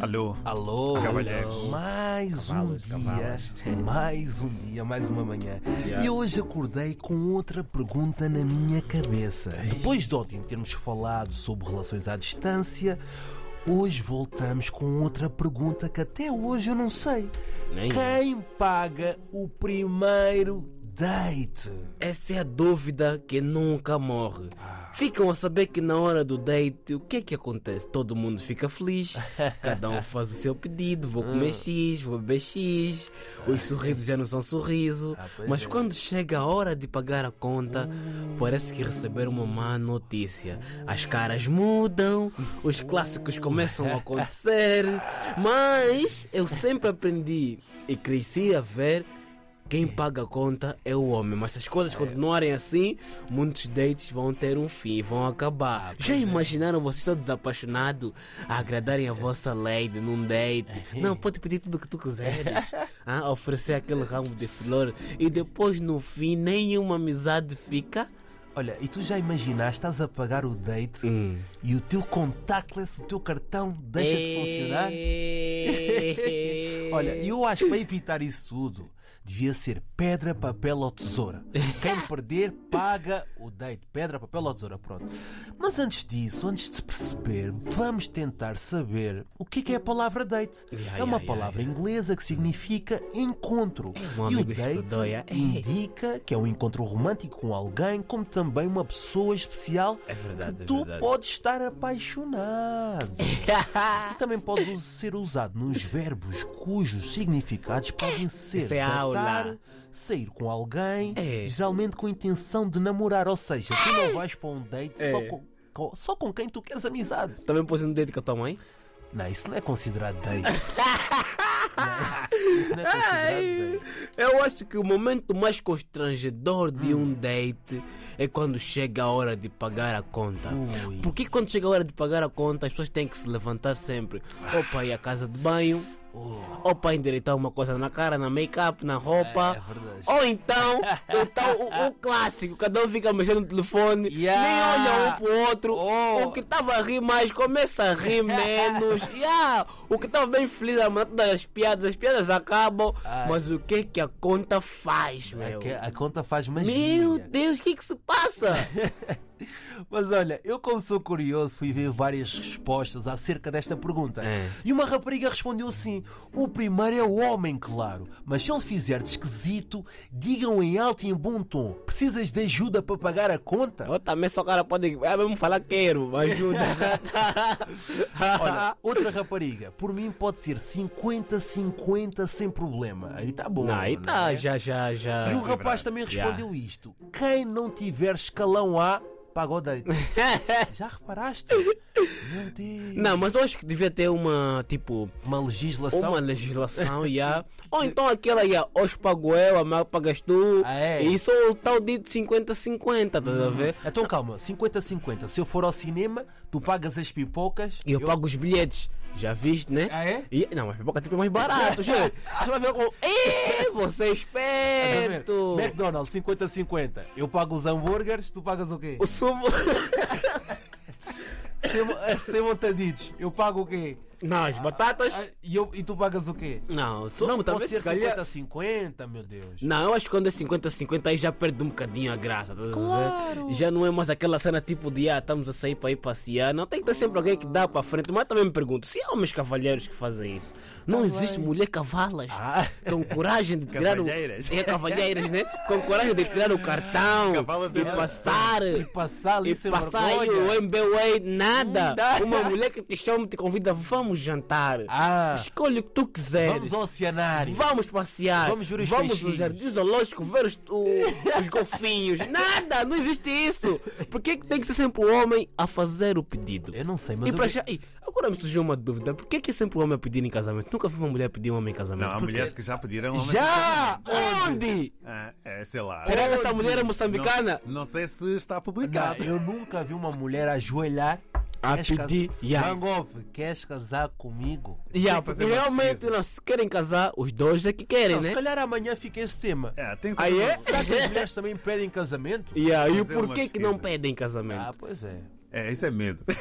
Alô. Alô, Cavalheiros. mais Cavalos, um dia, cavalas. mais um dia, mais uma manhã. Yeah. E hoje acordei com outra pergunta na minha cabeça. Depois de ontem termos falado sobre relações à distância, hoje voltamos com outra pergunta que até hoje eu não sei. Nem. Quem paga o primeiro date? Essa é a dúvida que nunca morre. Ficam a saber que na hora do date, o que é que acontece? Todo mundo fica feliz, cada um faz o seu pedido, vou comer X, vou beber X, os sorrisos já não são sorriso. Ah, Mas é. quando chega a hora de pagar a conta, parece que receberam uma má notícia. As caras mudam, os clássicos começam a acontecer, mas eu sempre aprendi e cresci a ver quem paga a conta é o homem, mas se as coisas continuarem assim, muitos dates vão ter um fim, vão acabar. Já imaginaram vocês todos apaixonados a agradarem a vossa lady num date? Não, pode pedir tudo o que tu quiseres. Ah, oferecer aquele ramo de flor e depois no fim nenhuma amizade fica. Olha, e tu já imaginaste, estás a pagar o date e o teu contactless, o teu cartão deixa de funcionar? Olha, eu acho que para evitar isso tudo, devia ser pedra, papel ou tesoura. Quem perder, paga o date. Pedra, papel ou tesoura, pronto. Mas antes disso, antes de perceber, vamos tentar saber o que é, que é a palavra date. Ya, é uma ya, palavra inglesa que significa encontro. um e o date indica que é um encontro romântico com alguém, como também uma pessoa especial É verdade, que é tu verdade. podes estar apaixonado. E também pode ser usado nos verbos cujos significados podem ser é aula. sair com alguém, É. geralmente com a intenção de namorar. Ou seja, tu não vais para um date só, É. com, com- só com quem tu queres amizade. Também pôs um date com a tua mãe? Não, isso não é considerado date. Não, isso não é considerado date. Eu acho que o momento mais constrangedor de Hum. um date é quando chega a hora de pagar a conta. Ui. Porque quando chega a hora de pagar a conta, as pessoas têm que se levantar sempre. Para ir à casa de banho, ou para endireitar uma coisa na cara, na make-up, na roupa. É verdade. Ou então, então o, o clássico, cada um fica mexendo no telefone, Yeah. nem olha um pro outro. Oh. O que estava a rir mais começa a rir menos. Yeah. O que estava bem feliz a todas as piadas, as piadas acabam. Ai. Mas o que é que a conta faz, É meu? que a conta faz magia. Meu Deus, o que é que se passa? Mas olha, eu como sou curioso fui ver várias respostas acerca desta pergunta. É. E uma rapariga respondeu assim: O primeiro é o homem, claro. Mas se ele fizer de esquisito, digam em alto e em bom tom: Precisas de ajuda para pagar a conta? Eu também só cara pode é mesmo falar quero, ajuda. Olha, outra rapariga, por mim pode ser 50-50 sem problema. Aí tá bom. Não, aí não tá, é? já, já, já. E o rapaz também respondeu isto: Quem não tiver escalão A, paga o date. Já reparaste? Meu Deus. Não, mas eu acho que devia ter uma, tipo, Uma legislação. uma legislação, já. Ou então aquela, já, hoje pago eu, amanhã pagas tu. Ah, é? E isso é o tal dito 50-50, estás a ver? Então calma, 50-50. Se eu for ao cinema, tu pagas as pipocas. E eu, pago os bilhetes. Já viste, né? Ah, é? E, não, mas pipoca tipo é mais barato, gente. Você vai ver com. Ih, você é esperto! McDonald's 50-50. Eu pago os hambúrgueres, tu pagas o quê? O sumo. Sem, eh, sem montaditos. Eu pago o quê? Não, as batatas. Ah, E, eu, e tu pagas o quê? Não, sumo Não, pode talvez ser se calhar. 50-50, meu Deus. Não, eu acho que quando é 50-50 aí já perde um bocadinho a graça. Tá Claro. Já não é mais aquela cena tipo de ah, estamos a sair para ir passear. Não tem que ter sempre alguém que dá para frente. Mas também me pergunto, se há homens cavalheiros que fazem isso, não existe mulher cavalas Ah. com coragem de tirar o. Cavalheiras. É, cavalheiras, né? Com coragem de tirar o cartão Cavalas e é- passar. E passar ali E sem passar aí o MBWay, nada. Nada. Uma mulher que te chama e te convida, vamos jantar. Ah, Escolhe o que tu quiseres. vamos ao oceanário. Vamos passear. Vamos ver os Vamos peixinhos. ao jardim zoológico ver os, o- os golfinhos. Nada, não existe isso. Por que que tem que ser sempre o homem a fazer o pedido? Eu não sei, mas E para já, Ih, agora me surgiu uma dúvida. Por que que é sempre o homem a pedir em casamento? Nunca vi uma mulher pedir um homem em casamento. Não, há mulheres que já pediram homens Já! Onde? Ah, é, sei lá. Será que essa mulher é moçambicana? Não, não sei se está Não, publicado. eu nunca vi uma mulher ajoelhar A Queres pedir, yeah. Mangope, queres casar comigo? Yeah, porque realmente, não, se querem casar, os dois é que querem, Não, né? se calhar amanhã fica esse tema. É, tem que Aí é? Será que as mulheres também pedem casamento? Yeah, e o porquê que não pedem casamento? Ah, pois é. É, isso é medo.